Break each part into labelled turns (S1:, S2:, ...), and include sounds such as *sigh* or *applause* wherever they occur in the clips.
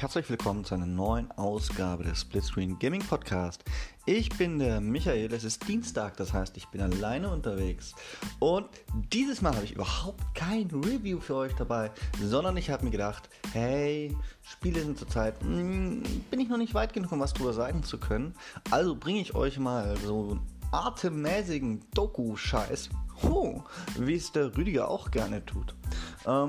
S1: Herzlich willkommen zu einer neuen Ausgabe des Splitscreen Gaming Podcast. Ich bin der Michael, es ist Dienstag, das heißt, ich bin alleine unterwegs. Und dieses Mal habe ich überhaupt kein Review für euch dabei, sondern ich habe mir gedacht, hey, Spiele sind zurzeit, hm, bin ich noch nicht weit genug, um was drüber sagen zu können. Also bringe ich euch mal so einen atemmäßigen Doku-Scheiß, oh, wie es der Rüdiger auch gerne tut. Ähm,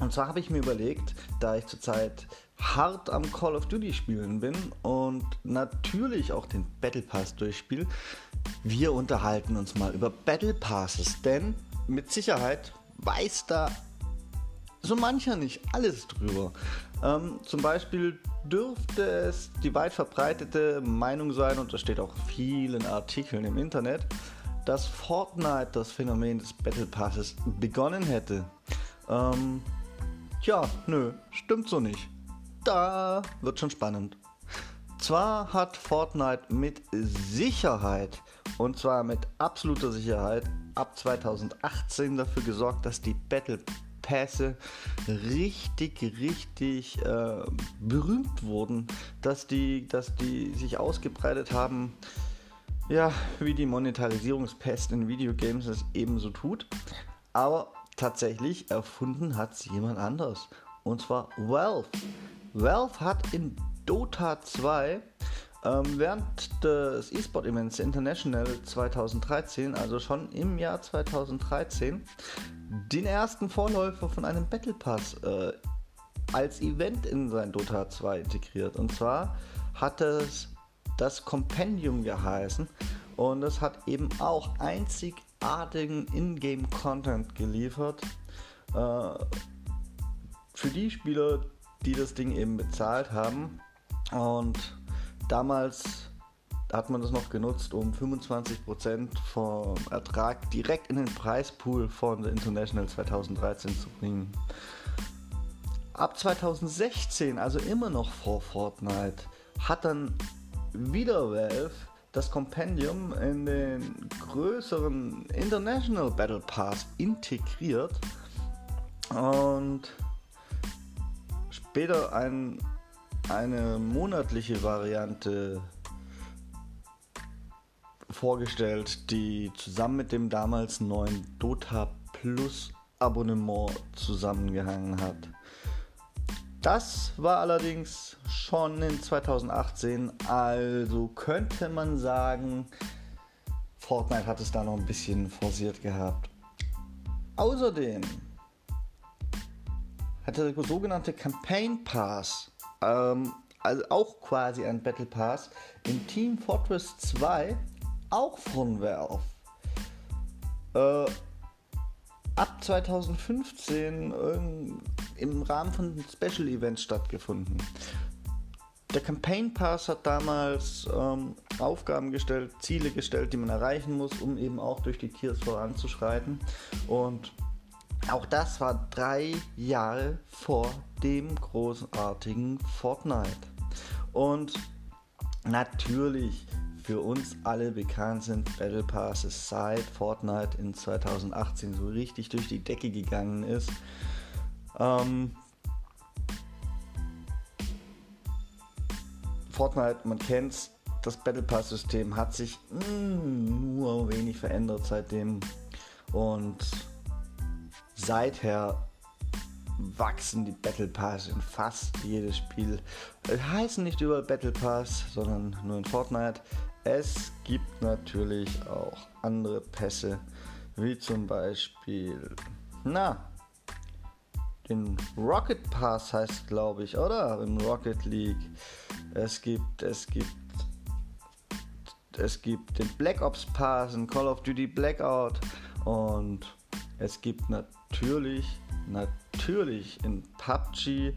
S1: und zwar habe ich mir überlegt, da ich zurzeit hart am Call of Duty spielen bin und natürlich auch den Battle Pass durchspiele, wir unterhalten uns mal über Battle Passes, denn mit Sicherheit weiß da so mancher nicht alles drüber. Ähm, zum Beispiel dürfte es die weit verbreitete Meinung sein, und das steht auch in vielen Artikeln im Internet, dass Fortnite das Phänomen des Battle Passes begonnen hätte. Ähm, Tja, nö, stimmt so nicht. Da wird schon spannend. Zwar hat Fortnite mit Sicherheit, und zwar mit absoluter Sicherheit, ab 2018 dafür gesorgt, dass die Battle Pässe richtig, richtig äh, berühmt wurden, dass die, dass die sich ausgebreitet haben, ja, wie die Monetarisierungspest in Videogames es ebenso tut. Aber tatsächlich erfunden hat es jemand anders. Und zwar Valve. Valve hat in Dota 2 ähm, während des E-Sport-Events International 2013, also schon im Jahr 2013, den ersten Vorläufer von einem Battle Pass äh, als Event in sein Dota 2 integriert. Und zwar hat es das Compendium geheißen und es hat eben auch einzig großartigen Ingame-Content geliefert. Äh, für die Spieler, die das Ding eben bezahlt haben. Und damals hat man das noch genutzt, um 25% vom Ertrag direkt in den Preispool von The International 2013 zu bringen. Ab 2016, also immer noch vor Fortnite, hat dann wieder Valve das Compendium in den größeren International Battle Pass integriert und später ein, eine monatliche Variante vorgestellt, die zusammen mit dem damals neuen Dota Plus Abonnement zusammengehangen hat. Das war allerdings schon in 2018, also könnte man sagen, Fortnite hat es da noch ein bisschen forciert gehabt. Außerdem hatte der sogenannte Campaign Pass, ähm, also auch quasi ein Battle Pass, in Team Fortress 2 auch von Valve. Äh, ab 2015 äh, im Rahmen von Special Events stattgefunden. Der Campaign Pass hat damals ähm, Aufgaben gestellt, Ziele gestellt, die man erreichen muss, um eben auch durch die Tiers voranzuschreiten. Und auch das war drei Jahre vor dem großartigen Fortnite. Und natürlich für uns alle bekannt sind Battle Passes seit Fortnite in 2018 so richtig durch die Decke gegangen ist. Ähm, Fortnite, man kennt's, das Battle Pass System hat sich mh, mm, nur wenig verändert seitdem und seither wachsen die Battle Pass in fast jedes Spiel. Es heißen nicht überall Battle Pass, sondern nur in Fortnite. Es gibt natürlich auch andere Pässe, wie zum Beispiel, na, den Rocket Pass heißt, glaube ich, oder? Im Rocket League. Es gibt, es gibt, es gibt den Black Ops Pass in Call of Duty Blackout und es gibt natürlich, natürlich in PUBG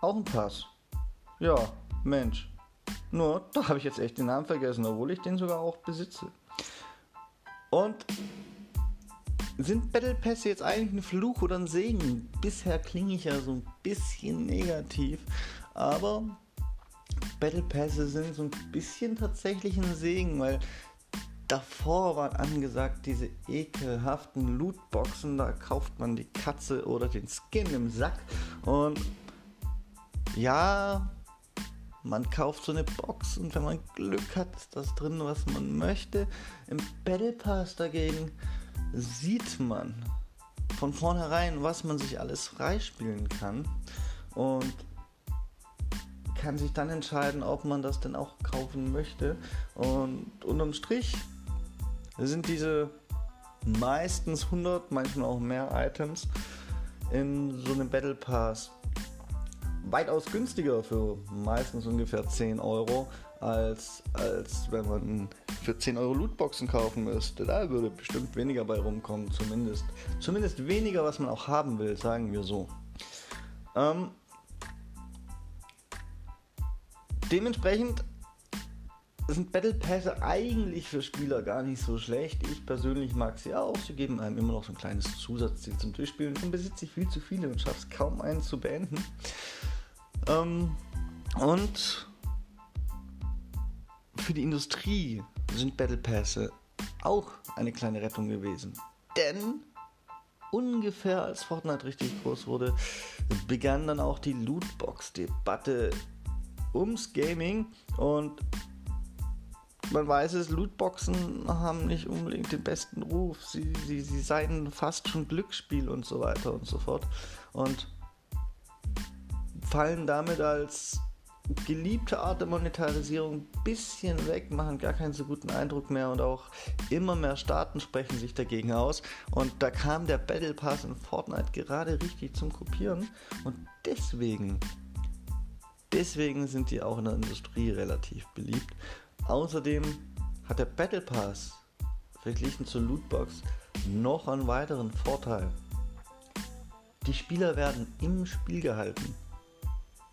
S1: auch einen Pass. Ja, Mensch, nur, *laughs* da habe ich jetzt echt den Namen vergessen, obwohl ich den sogar auch besitze. Und sind Battle Pässe jetzt eigentlich ein Fluch oder ein Segen? Bisher klinge ich ja so ein bisschen negativ, aber Battle Pässe sind so ein bisschen tatsächlich ein Segen, weil davor waren angesagt diese ekelhaften Lootboxen, da kauft man die Katze oder den Skin im Sack und ja, man kauft so eine Box und wenn man Glück hat, ist das drin, was man möchte. Im Battle Pass dagegen sieht man von vornherein, was man sich alles freispielen kann und kann sich dann entscheiden, ob man das denn auch kaufen möchte. Und unterm Strich sind diese meistens 100, manchmal auch mehr Items in so einem Battle Pass weitaus günstiger für meistens ungefähr 10 Euro, als, als wenn man für 10 Euro Lootboxen kaufen müsste. Da würde bestimmt weniger bei rumkommen, zumindest. Zumindest weniger, was man auch haben will, sagen wir so. Ähm, dementsprechend sind Battle Pässe eigentlich für Spieler gar nicht so schlecht. Ich persönlich mag sie auch. Sie geben einem immer noch so ein kleines Zusatzziel zum Durchspielen. Dann besitze ich viel zu viele und schaffe es kaum einen zu beenden. Ähm, und für die Industrie sind Battle Pässe auch eine kleine Rettung gewesen. Denn ungefähr als Fortnite richtig groß wurde, begann dann auch die Lootbox-Debatte ums Gaming und man weiß es, Lootboxen haben nicht unbedingt den besten Ruf. Sie, sie, sie seien fast schon Glücksspiel und so weiter und so fort. Und fallen damit als geliebte Art der Monetarisierung ein bisschen weg, machen gar keinen so guten Eindruck mehr und auch immer mehr Staaten sprechen sich dagegen aus. Und da kam der Battle Pass in Fortnite gerade richtig zum Kopieren und deswegen, deswegen sind die auch in der Industrie relativ beliebt. Außerdem hat der Battle Pass verglichen zur Lootbox noch einen weiteren Vorteil. Die Spieler werden im Spiel gehalten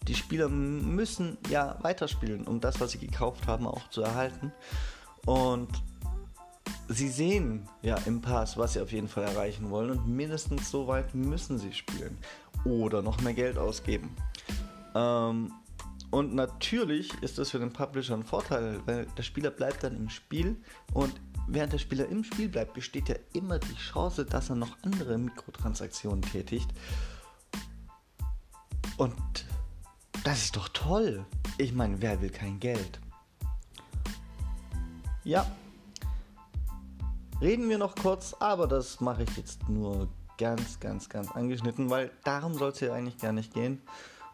S1: die Spieler müssen ja weiterspielen, um das, was sie gekauft haben, auch zu erhalten. Und sie sehen ja im Pass, was sie auf jeden Fall erreichen wollen und mindestens so weit müssen sie spielen oder noch mehr Geld ausgeben. Ähm, und natürlich ist das für den Publisher ein Vorteil, weil der Spieler bleibt dann im Spiel und während der Spieler im Spiel bleibt, besteht ja immer die Chance, dass er noch andere Mikrotransaktionen tätigt. Und das ist doch toll. Ich meine, wer will kein Geld? Ja. Reden wir noch kurz, aber das mache ich jetzt nur ganz, ganz, ganz angeschnitten, weil darum soll es hier eigentlich gar nicht gehen.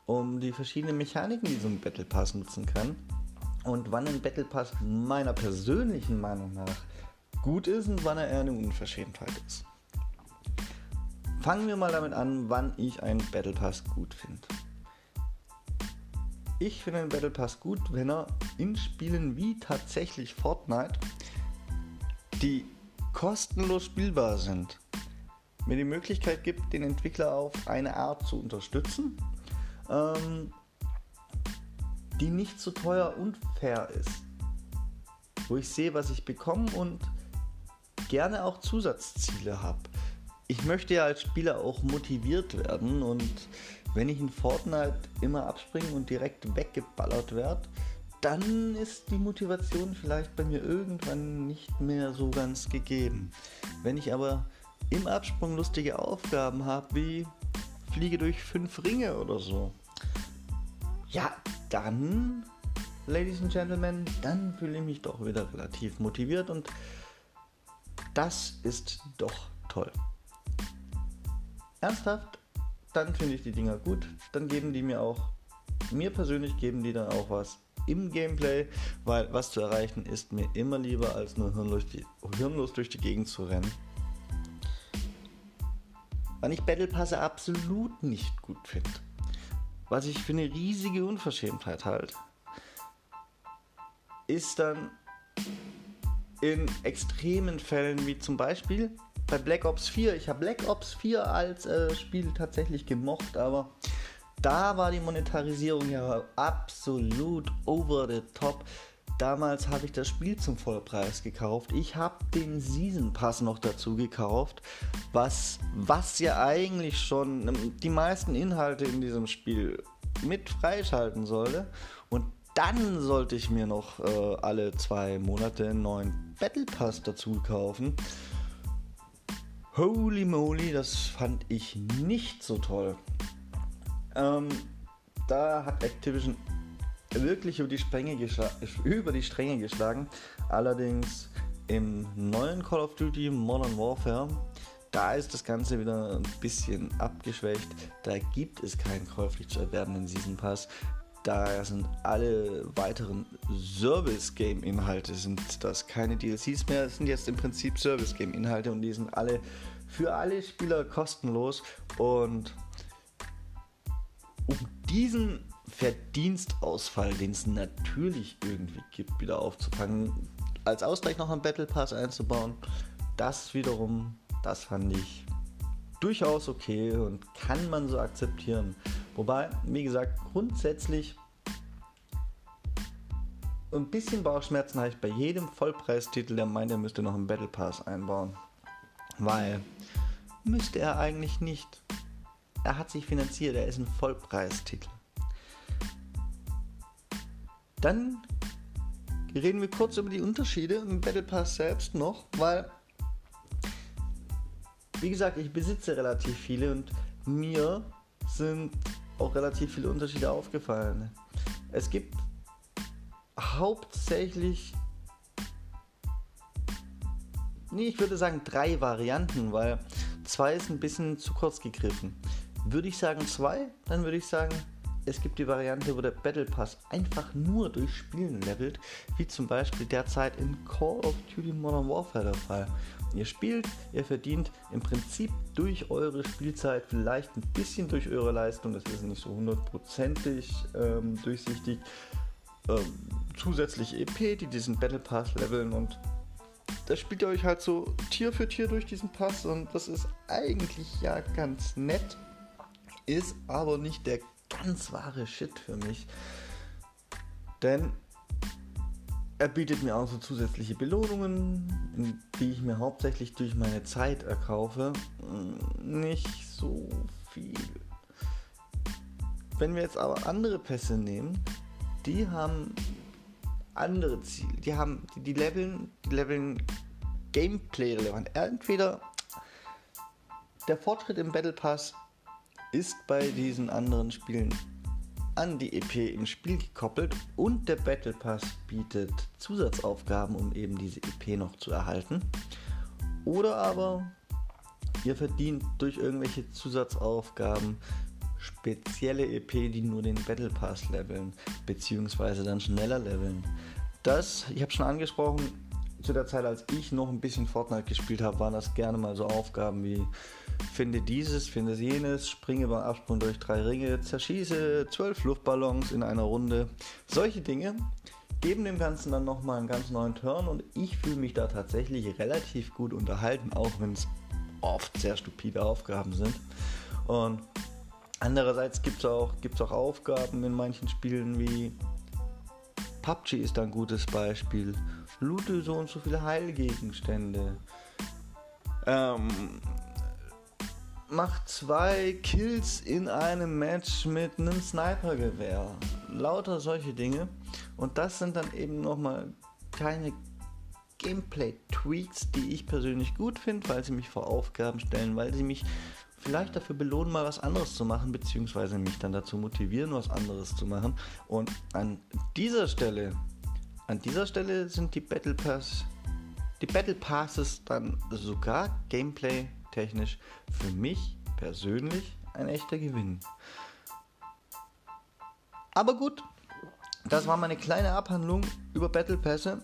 S1: Um die verschiedenen Mechaniken, die so ein Battle Pass nutzen kann. Und wann ein Battle Pass meiner persönlichen Meinung nach gut ist und wann er eher eine Unverschämtheit ist. Fangen wir mal damit an, wann ich einen Battle Pass gut finde. Ich finde den Battle Pass gut, wenn er in Spielen wie tatsächlich Fortnite, die kostenlos spielbar sind, mir die Möglichkeit gibt, den Entwickler auf eine Art zu unterstützen, ähm, die nicht so teuer und fair ist. Wo ich sehe, was ich bekomme und gerne auch Zusatzziele habe. Ich möchte ja als Spieler auch motiviert werden und wenn ich in Fortnite immer abspringen und direkt weggeballert werde, dann ist die Motivation vielleicht bei mir irgendwann nicht mehr so ganz gegeben. Wenn ich aber im Absprung lustige Aufgaben habe, wie fliege durch fünf Ringe oder so, ja, dann, Ladies and Gentlemen, dann fühle ich mich doch wieder relativ motiviert und das ist doch toll. Ernsthaft, dann finde ich die Dinger gut. Dann geben die mir auch, mir persönlich geben die dann auch was im Gameplay, weil was zu erreichen ist mir immer lieber als nur hirnlos, die, hirnlos durch die Gegend zu rennen. Wann ich Battle Pass absolut nicht gut finde, was ich für eine riesige Unverschämtheit halte, ist dann in extremen Fällen wie zum Beispiel bei Black Ops 4. Ich habe Black Ops 4 als äh, Spiel tatsächlich gemocht, aber da war die Monetarisierung ja absolut over the top. Damals habe ich das Spiel zum Vollpreis gekauft. Ich habe den Season Pass noch dazu gekauft, was, was ja eigentlich schon ähm, die meisten Inhalte in diesem Spiel mit freischalten sollte. Und dann sollte ich mir noch äh, alle zwei Monate einen neuen Battle Pass dazu kaufen. Holy moly, das fand ich nicht so toll. Ähm, da hat Activision wirklich über die, über die Stränge geschlagen. Allerdings im neuen Call of Duty Modern Warfare, da ist das Ganze wieder ein bisschen abgeschwächt. Da gibt es keinen käuflich zu erwerbenden Season Pass. Da sind alle weiteren Service-Game-Inhalte, sind das keine DLCs mehr, es sind jetzt im Prinzip Service-Game-Inhalte und die sind alle für alle Spieler kostenlos. Und um diesen Verdienstausfall, den es natürlich irgendwie gibt, wieder aufzufangen, als Ausgleich noch einen Battle Pass einzubauen, das wiederum, das fand ich durchaus okay und kann man so akzeptieren. Wobei, wie gesagt, grundsätzlich ein bisschen Bauchschmerzen habe ich bei jedem Vollpreistitel, der meint, er müsste noch einen Battle Pass einbauen. Weil müsste er eigentlich nicht. Er hat sich finanziert, er ist ein Vollpreistitel. Dann reden wir kurz über die Unterschiede im Battle Pass selbst noch, weil, wie gesagt, ich besitze relativ viele und mir sind auch relativ viele Unterschiede aufgefallen. Es gibt hauptsächlich, nee, ich würde sagen drei Varianten, weil zwei ist ein bisschen zu kurz gegriffen. Würde ich sagen zwei, dann würde ich sagen es gibt die Variante, wo der Battle Pass einfach nur durch Spielen levelt, wie zum Beispiel derzeit in Call of Duty Modern Warfare der Fall. Ihr spielt, ihr verdient im Prinzip durch eure Spielzeit, vielleicht ein bisschen durch eure Leistung, das ist nicht so hundertprozentig ähm, durchsichtig, ähm, zusätzlich EP, die diesen Battle Pass leveln und da spielt ihr euch halt so Tier für Tier durch diesen Pass und das ist eigentlich ja ganz nett, ist aber nicht der ganz wahre Shit für mich. Denn er bietet mir auch so zusätzliche Belohnungen, die ich mir hauptsächlich durch meine Zeit erkaufe. Nicht so viel. Wenn wir jetzt aber andere Pässe nehmen, die haben andere Ziele. Die haben, die, die leveln, die leveln Gameplay relevant. Entweder der Fortschritt im Battle Pass ist bei diesen anderen Spielen an die EP im Spiel gekoppelt und der Battle Pass bietet Zusatzaufgaben, um eben diese EP noch zu erhalten. Oder aber ihr verdient durch irgendwelche Zusatzaufgaben spezielle EP, die nur den Battle Pass leveln, beziehungsweise dann schneller leveln. Das, ich habe schon angesprochen, zu der Zeit, als ich noch ein bisschen Fortnite gespielt habe, waren das gerne mal so Aufgaben wie finde dieses, finde jenes, springe beim Absprung durch drei Ringe, zerschieße zwölf Luftballons in einer Runde. Solche Dinge geben dem Ganzen dann nochmal einen ganz neuen Turn und ich fühle mich da tatsächlich relativ gut unterhalten, auch wenn es oft sehr stupide Aufgaben sind. Und andererseits gibt es auch, gibt's auch Aufgaben in manchen Spielen wie PUBG ist ein gutes Beispiel. Loote so und so viele Heilgegenstände. Ähm, macht zwei Kills in einem Match mit einem Snipergewehr. Lauter solche Dinge. Und das sind dann eben nochmal kleine Gameplay-Tweaks, die ich persönlich gut finde, weil sie mich vor Aufgaben stellen, weil sie mich vielleicht dafür belohnen, mal was anderes zu machen, beziehungsweise mich dann dazu motivieren, was anderes zu machen. Und an dieser Stelle, an dieser Stelle sind die Battle Pass, die Battle Passes dann sogar Gameplay technisch für mich persönlich ein echter Gewinn. Aber gut, das war meine kleine Abhandlung über Battle Pässe.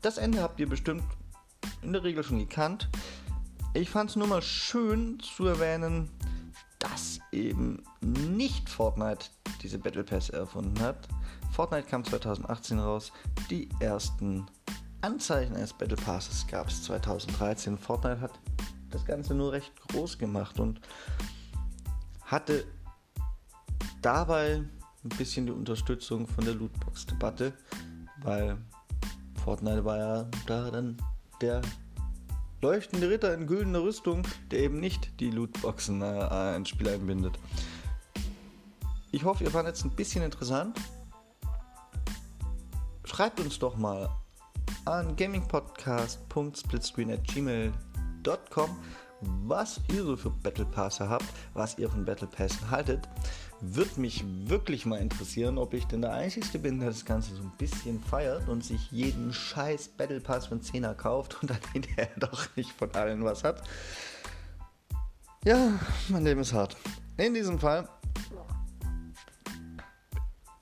S1: Das Ende habt ihr bestimmt in der Regel schon gekannt. Ich fand es nur mal schön zu erwähnen, dass eben nicht Fortnite diese Battle Pass erfunden hat. Fortnite kam 2018 raus. Die ersten Anzeichen eines Battle Passes gab es 2013. Fortnite hat das Ganze nur recht groß gemacht und hatte dabei ein bisschen die Unterstützung von der Lootbox-Debatte, weil Fortnite war ja da dann der leuchtende Ritter in güldener Rüstung, der eben nicht die Lootboxen äh, ins Spiel einbindet. Ich hoffe, ihr fandet es ein bisschen interessant. Schreibt uns doch mal an gamingpodcast.splitscreen.gmail.com was ihr so für Battle Passer habt, was ihr von Battle Pass haltet. Würde mich wirklich mal interessieren, ob ich denn der Einzige bin, der das Ganze so ein bisschen feiert und sich jeden scheiß Battle Pass von 10er kauft und dann *laughs* hinterher doch nicht von allen was hat. Ja, mein Leben ist hart. In diesem Fall,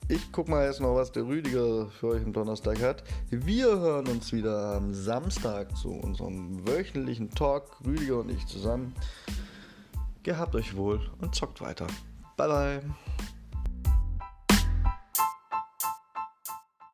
S1: ich guck mal jetzt noch, was der Rüdiger für euch am Donnerstag hat. Wir hören uns wieder am Samstag zu unserem wöchentlichen Talk, Rüdiger und ich zusammen. Gehabt euch wohl und zockt weiter. Bye bye.